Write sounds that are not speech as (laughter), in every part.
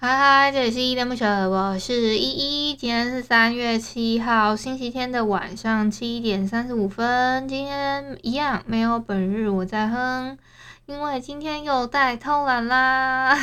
嗨嗨，这里是依依恋不舍，我是依依。今天是三月七号星期天的晚上七点三十五分。今天一样没有本日我在哼，因为今天又在偷懒啦。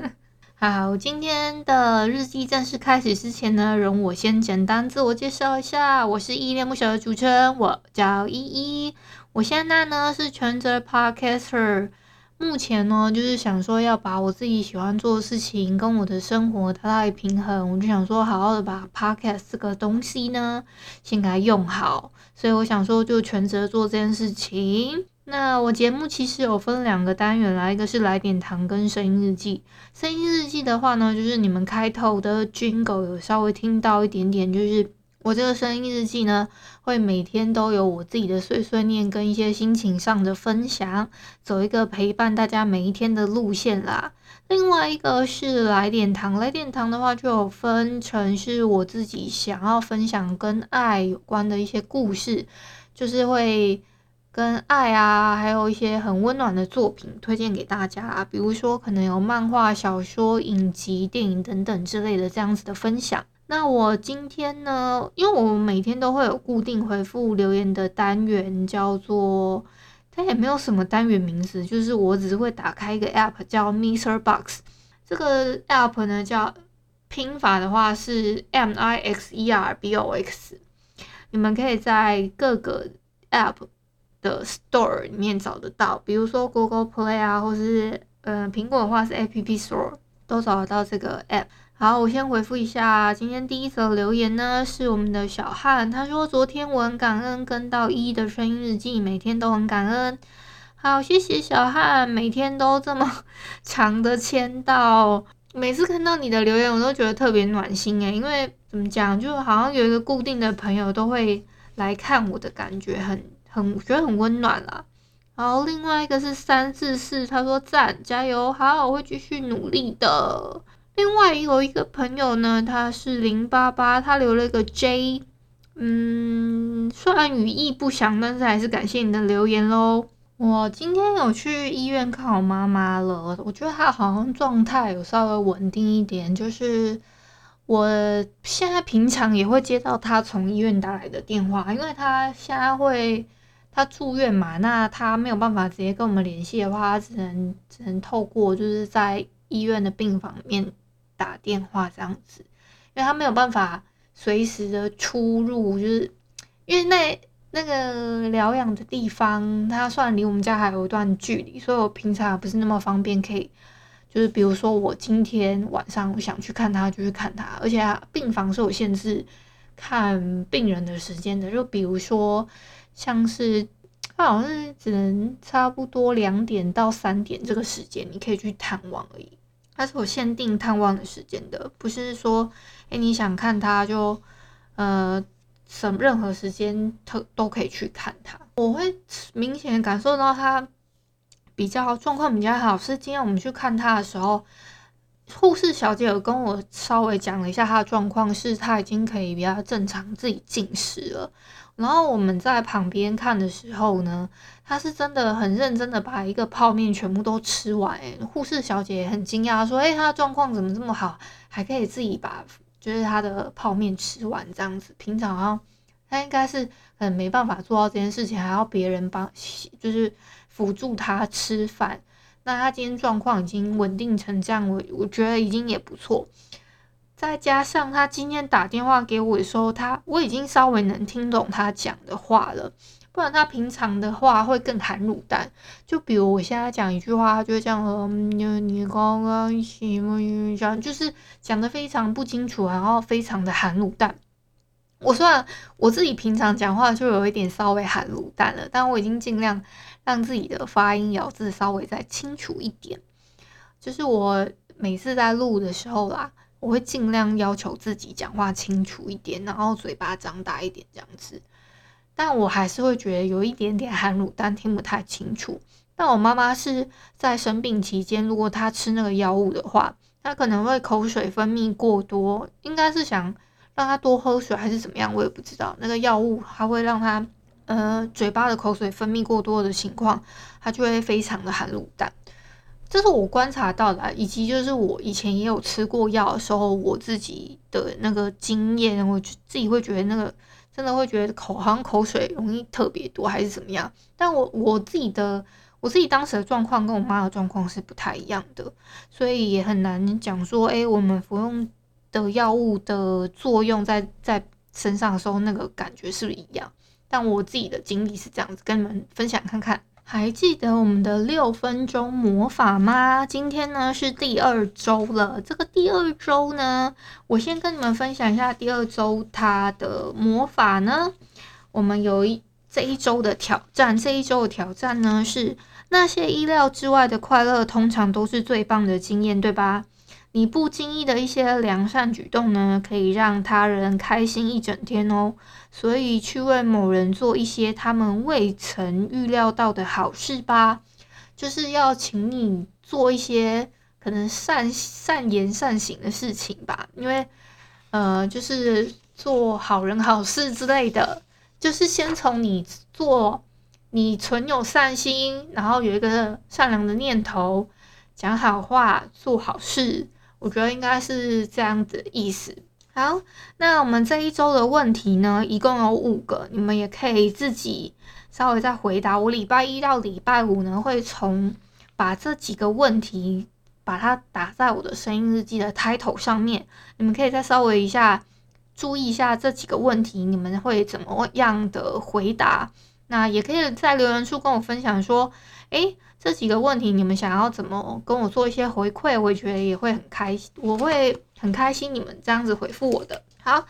(laughs) 好，今天的日记正式开始之前呢，容我先简单自我介绍一下，我是依依恋不舍的主持人，我叫依依。我现在呢是全职 Podcaster。目前呢，就是想说要把我自己喜欢做的事情跟我的生活达到一平衡，我就想说好好的把 podcast 这个东西呢先给它用好，所以我想说就全职做这件事情。那我节目其实有分两个单元啦，一个是来点糖跟声音日记。声音日记的话呢，就是你们开头的 jingle 有稍微听到一点点，就是。我这个声音日记呢，会每天都有我自己的碎碎念跟一些心情上的分享，走一个陪伴大家每一天的路线啦。另外一个是来点糖，来点糖的话就有分成是我自己想要分享跟爱有关的一些故事，就是会跟爱啊，还有一些很温暖的作品推荐给大家，比如说可能有漫画、小说、影集、电影等等之类的这样子的分享。那我今天呢，因为我每天都会有固定回复留言的单元，叫做它也没有什么单元名字，就是我只是会打开一个 app 叫 MixerBox，这个 app 呢叫拼法的话是 M I X E R B O X，你们可以在各个 app 的 store 里面找得到，比如说 Google Play 啊，或是嗯苹果的话是 App Store 都找得到这个 app。好，我先回复一下今天第一则留言呢，是我们的小汉，他说昨天我很感恩跟到一的声音日记，每天都很感恩。好，谢谢小汉，每天都这么长的签到，每次看到你的留言，我都觉得特别暖心诶，因为怎么讲，就好像有一个固定的朋友都会来看我的感觉很，很很觉得很温暖啦。好，另外一个是三四四，他说赞，加油，好，我会继续努力的。另外有一个朋友呢，他是零八八，他留了一个 J，嗯，虽然语义不详，但是还是感谢你的留言喽。我今天有去医院看我妈妈了，我觉得她好像状态有稍微稳定一点，就是我现在平常也会接到她从医院打来的电话，因为她现在会她住院嘛，那她没有办法直接跟我们联系的话，她只能只能透过就是在医院的病房里面。打电话这样子，因为他没有办法随时的出入，就是因为那那个疗养的地方，它算离我们家还有一段距离，所以我平常不是那么方便可以，就是比如说我今天晚上我想去看他，就去看他，而且病房是有限制看病人的时间的，就比如说像是他好像只能差不多两点到三点这个时间，你可以去探望而已。它是有限定探望的时间的，不是说，诶你想看他就，呃，什么任何时间都都可以去看他。我会明显感受到他比较状况比较好，是今天我们去看他的时候，护士小姐有跟我稍微讲了一下他的状况，是他已经可以比较正常自己进食了。然后我们在旁边看的时候呢，他是真的很认真的把一个泡面全部都吃完。诶，护士小姐很惊讶，说：“诶，他的状况怎么这么好，还可以自己把就是他的泡面吃完这样子。平常好像他应该是很没办法做到这件事情，还要别人帮，就是辅助他吃饭。那他今天状况已经稳定成这样，我我觉得已经也不错。”再加上他今天打电话给我的时候，他我已经稍微能听懂他讲的话了，不然他平常的话会更含卤蛋。就比如我现在讲一句话，就这样和：“你刚刚什么讲？”就是讲的非常不清楚，然后非常的含卤蛋。我虽然我自己平常讲话就有一点稍微含卤蛋了，但我已经尽量让自己的发音咬字稍微再清楚一点。就是我每次在录的时候啦，我会尽量要求自己讲话清楚一点，然后嘴巴张大一点这样子。但我还是会觉得有一点点含卤蛋听不太清楚。但我妈妈是在生病期间，如果她吃那个药物的话，她可能会口水分泌过多，应该是想让她多喝水还是怎么样，我也不知道。那个药物它会让她呃嘴巴的口水分泌过多的情况，她就会非常的含卤蛋。这是我观察到的，以及就是我以前也有吃过药的时候，我自己的那个经验，我自己会觉得那个真的会觉得口好像口水容易特别多，还是怎么样？但我我自己的。我自己当时的状况跟我妈的状况是不太一样的，所以也很难讲说，哎，我们服用的药物的作用在在身上的时候，那个感觉是不是一样？但我自己的经历是这样子，跟你们分享看看。还记得我们的六分钟魔法吗？今天呢是第二周了，这个第二周呢，我先跟你们分享一下第二周它的魔法呢。我们有一这一周的挑战，这一周的挑战呢是。那些意料之外的快乐，通常都是最棒的经验，对吧？你不经意的一些良善举动呢，可以让他人开心一整天哦。所以去为某人做一些他们未曾预料到的好事吧，就是要请你做一些可能善善言善行的事情吧，因为呃，就是做好人好事之类的，就是先从你做。你存有善心，然后有一个善良的念头，讲好话，做好事，我觉得应该是这样子的意思。好，那我们这一周的问题呢，一共有五个，你们也可以自己稍微再回答。我礼拜一到礼拜五呢，会从把这几个问题把它打在我的声音日记的 title 上面，你们可以再稍微一下注意一下这几个问题，你们会怎么样的回答？那也可以在留言处跟我分享说，诶，这几个问题你们想要怎么跟我做一些回馈，我觉得也会很开心，我会很开心你们这样子回复我的。好，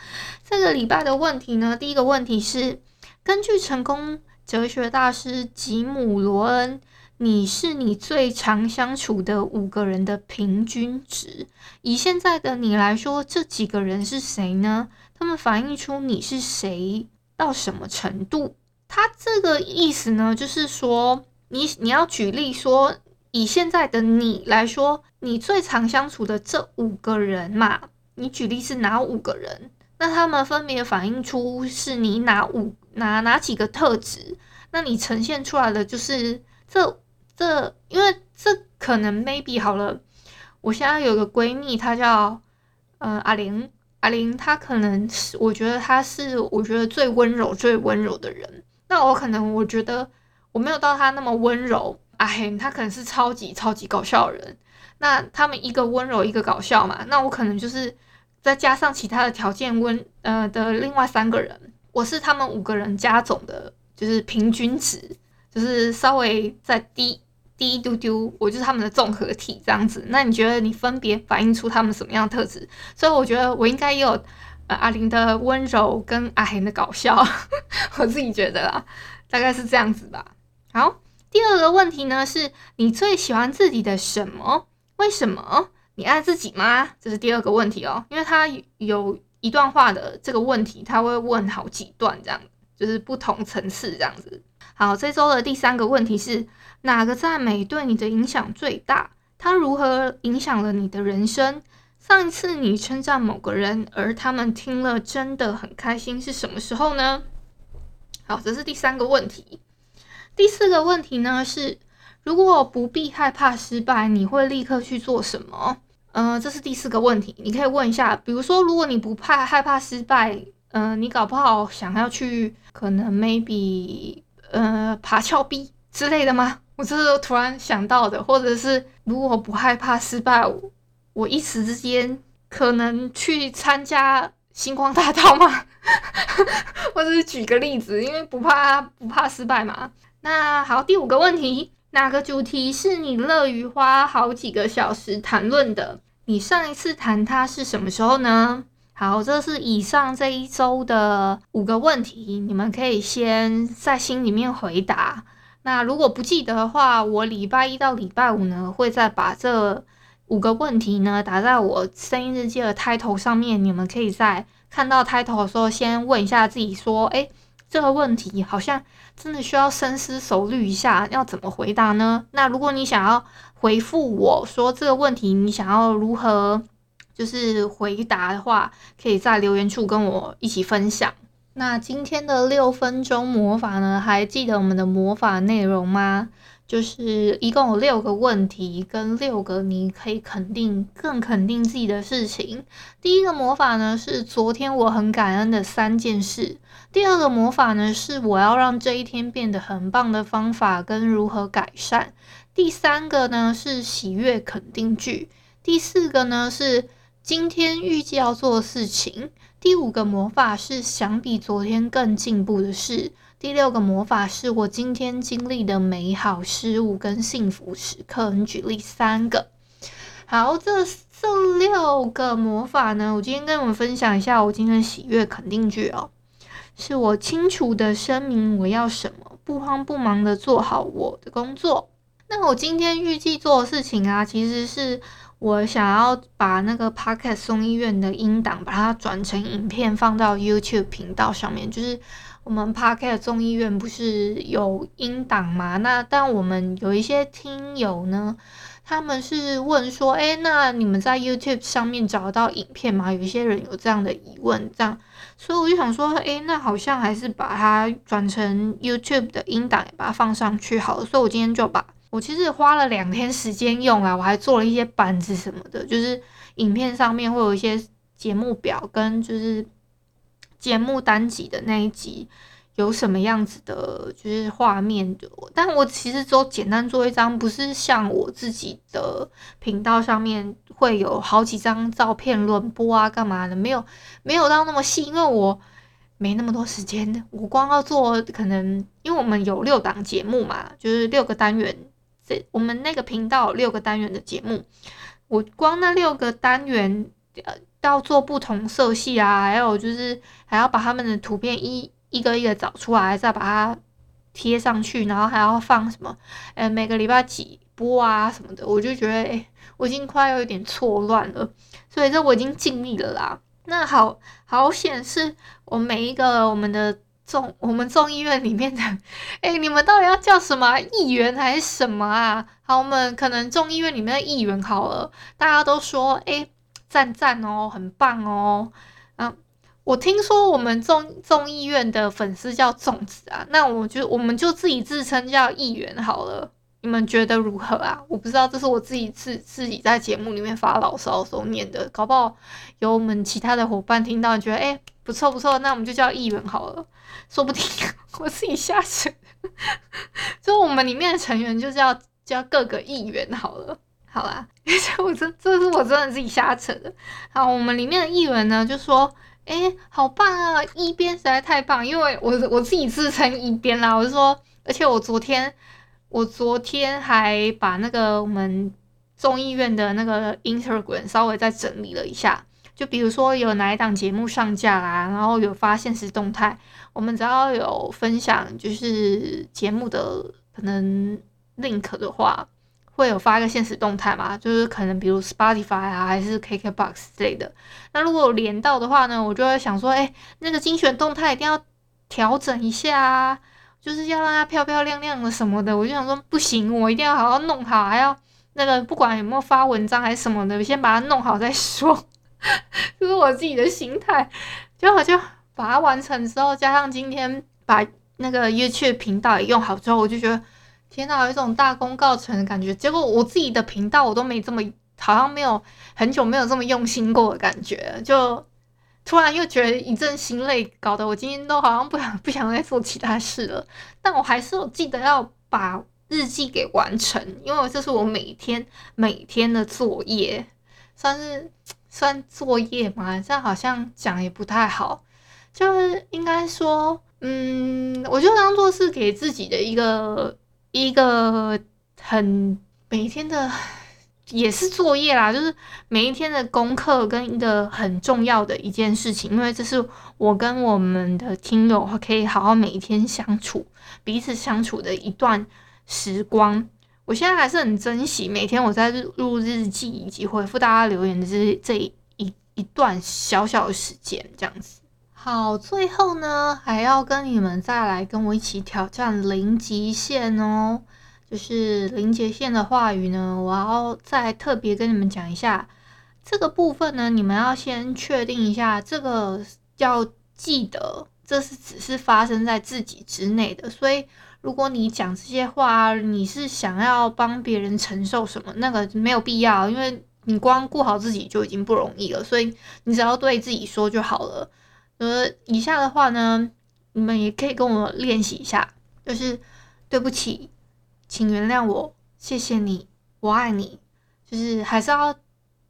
这个礼拜的问题呢，第一个问题是，根据成功哲学大师吉姆罗恩，你是你最常相处的五个人的平均值。以现在的你来说，这几个人是谁呢？他们反映出你是谁到什么程度？他这个意思呢，就是说你你要举例说，以现在的你来说，你最常相处的这五个人嘛，你举例是哪五个人？那他们分别反映出是你哪五哪哪几个特质？那你呈现出来的就是这这，因为这可能 maybe 好了。我现在有个闺蜜，她叫呃阿玲，阿玲她可能是我觉得她是我觉得最温柔最温柔的人。那我可能我觉得我没有到他那么温柔，哎，他可能是超级超级搞笑的人。那他们一个温柔，一个搞笑嘛，那我可能就是再加上其他的条件温呃的另外三个人，我是他们五个人加总的，就是平均值，就是稍微再低低一丢丢，我就是他们的综合体这样子。那你觉得你分别反映出他们什么样的特质？所以我觉得我应该也有。呃，阿玲的温柔跟阿贤的搞笑，(laughs) 我自己觉得啦，大概是这样子吧。好，第二个问题呢，是你最喜欢自己的什么？为什么？你爱自己吗？这是第二个问题哦，因为他有一段话的这个问题，他会问好几段，这样就是不同层次这样子。好，这周的第三个问题是哪个赞美对你的影响最大？它如何影响了你的人生？上一次你称赞某个人，而他们听了真的很开心，是什么时候呢？好，这是第三个问题。第四个问题呢是，如果不必害怕失败，你会立刻去做什么？嗯、这是第四个问题，你可以问一下，比如说，如果你不怕害怕失败，嗯、你搞不好想要去，可能 maybe 呃爬峭壁之类的吗？我这是突然想到的，或者是如果不害怕失败。我一时之间可能去参加星光大道吗？(laughs) 或者是举个例子，因为不怕不怕失败嘛。那好，第五个问题，哪个主题是你乐于花好几个小时谈论的？你上一次谈它是什么时候呢？好，这是以上这一周的五个问题，你们可以先在心里面回答。那如果不记得的话，我礼拜一到礼拜五呢会再把这。五个问题呢，打在我声音日记的 title 上面。你们可以在看到 title 的时候，先问一下自己说：“诶，这个问题好像真的需要深思熟虑一下，要怎么回答呢？”那如果你想要回复我说这个问题，你想要如何就是回答的话，可以在留言处跟我一起分享。那今天的六分钟魔法呢？还记得我们的魔法内容吗？就是一共有六个问题，跟六个你可以肯定、更肯定自己的事情。第一个魔法呢是昨天我很感恩的三件事。第二个魔法呢是我要让这一天变得很棒的方法跟如何改善。第三个呢是喜悦肯定句。第四个呢是今天预计要做的事情。第五个魔法是想比昨天更进步的事。第六个魔法是我今天经历的美好事物跟幸福时刻。你举例三个。好，这这六个魔法呢，我今天跟你们分享一下我今天的喜悦肯定句哦。是我清楚的声明我要什么，不慌不忙的做好我的工作。那我今天预计做的事情啊，其实是。我想要把那个 Podcast 众议院的音档，把它转成影片放到 YouTube 频道上面。就是我们 Podcast 众议院不是有音档吗？那但我们有一些听友呢，他们是问说，诶，那你们在 YouTube 上面找到影片吗？有一些人有这样的疑问，这样，所以我就想说，诶，那好像还是把它转成 YouTube 的音档，把它放上去好了。所以我今天就把。我其实花了两天时间用啊，我还做了一些板子什么的，就是影片上面会有一些节目表跟就是节目单集的那一集有什么样子的，就是画面的。但我其实只有简单做一张，不是像我自己的频道上面会有好几张照片轮播啊，干嘛的，没有没有到那么细，因为我没那么多时间。我光要做可能，因为我们有六档节目嘛，就是六个单元。这我们那个频道六个单元的节目，我光那六个单元，呃，要做不同色系啊，还有就是还要把他们的图片一一个一个找出来，再把它贴上去，然后还要放什么，呃，每个礼拜几播啊什么的，我就觉得，哎，我已经快要有点错乱了，所以这我已经尽力了啦。那好好显示我每一个我们的。众我们众议院里面的，哎，你们到底要叫什么议员还是什么啊？好，我们可能众议院里面的议员好了，大家都说，哎，赞赞哦，很棒哦。嗯，我听说我们众众议院的粉丝叫粽子啊，那我就我们就自己自称叫议员好了。你们觉得如何啊？我不知道，这是我自己自自己在节目里面发牢骚的时候念的，搞不好有我们其他的伙伴听到，觉得哎，不错不错，那我们就叫议员好了。说不定 (laughs) 我自己瞎扯，就我们里面的成员就叫叫各个议员好了，好啦，而且我这这是我真的自己瞎扯的。好，我们里面的议员呢就说，诶，好棒啊，一边实在太棒，因为我我自己自称一边啦，我就说，而且我昨天我昨天还把那个我们众议院的那个 Instagram 稍微再整理了一下。就比如说有哪一档节目上架啦，然后有发现实动态，我们只要有分享就是节目的可能 link 的话，会有发一个现实动态嘛，就是可能比如 Spotify 啊，还是 KKBOX 之类的。那如果连到的话呢，我就会想说，哎，那个精选动态一定要调整一下啊，就是要让它漂漂亮亮的什么的。我就想说，不行，我一定要好好弄好，还要那个不管有没有发文章还是什么的，我先把它弄好再说。(laughs) 就是我自己的心态，就好像把它完成之后，加上今天把那个 YouTube 频道也用好之后，我就觉得天哪，有一种大功告成的感觉。结果我自己的频道我都没这么，好像没有很久没有这么用心过的感觉，就突然又觉得一阵心累，搞得我今天都好像不想不想再做其他事了。但我还是记得要把日记给完成，因为这是我每天每天的作业，算是。算作业嘛？这样好像讲也不太好，就是应该说，嗯，我就当做是给自己的一个一个很每天的也是作业啦，就是每一天的功课跟一个很重要的一件事情，因为这是我跟我们的听友可以好好每一天相处，彼此相处的一段时光。我现在还是很珍惜每天我在录日记以及回复大家留言的这这一一段小小的时间，这样子。好，最后呢，还要跟你们再来跟我一起挑战零极限哦。就是零极限的话语呢，我要再特别跟你们讲一下这个部分呢，你们要先确定一下，这个要记得，这是只是发生在自己之内的，所以。如果你讲这些话，你是想要帮别人承受什么？那个没有必要，因为你光顾好自己就已经不容易了，所以你只要对自己说就好了。呃，以下的话呢，你们也可以跟我练习一下，就是对不起，请原谅我，谢谢你，我爱你，就是还是要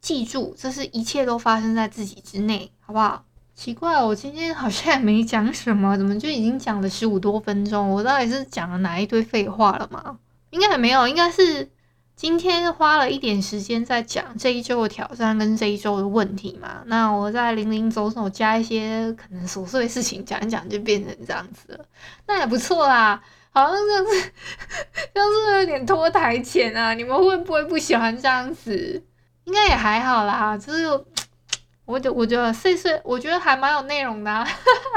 记住，这是一切都发生在自己之内，好不好？奇怪，我今天好像也没讲什么，怎么就已经讲了十五多分钟？我到底是讲了哪一堆废话了吗？应该还没有，应该是今天花了一点时间在讲这一周的挑战跟这一周的问题嘛。那我再零零总总加一些可能琐碎的事情讲一讲，就变成这样子了。那也不错啦，好像就，是不是有点拖台前啊？你们会不会不喜欢这样子？应该也还好啦，就是。我觉我觉得碎碎，我觉得还蛮有内容的啊。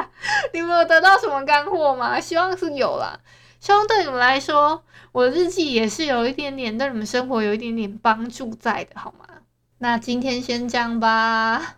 (laughs) 你们有得到什么干货吗？希望是有啦。希望对你们来说，我的日记也是有一点点对你们生活有一点点帮助在的，好吗？那今天先这样吧。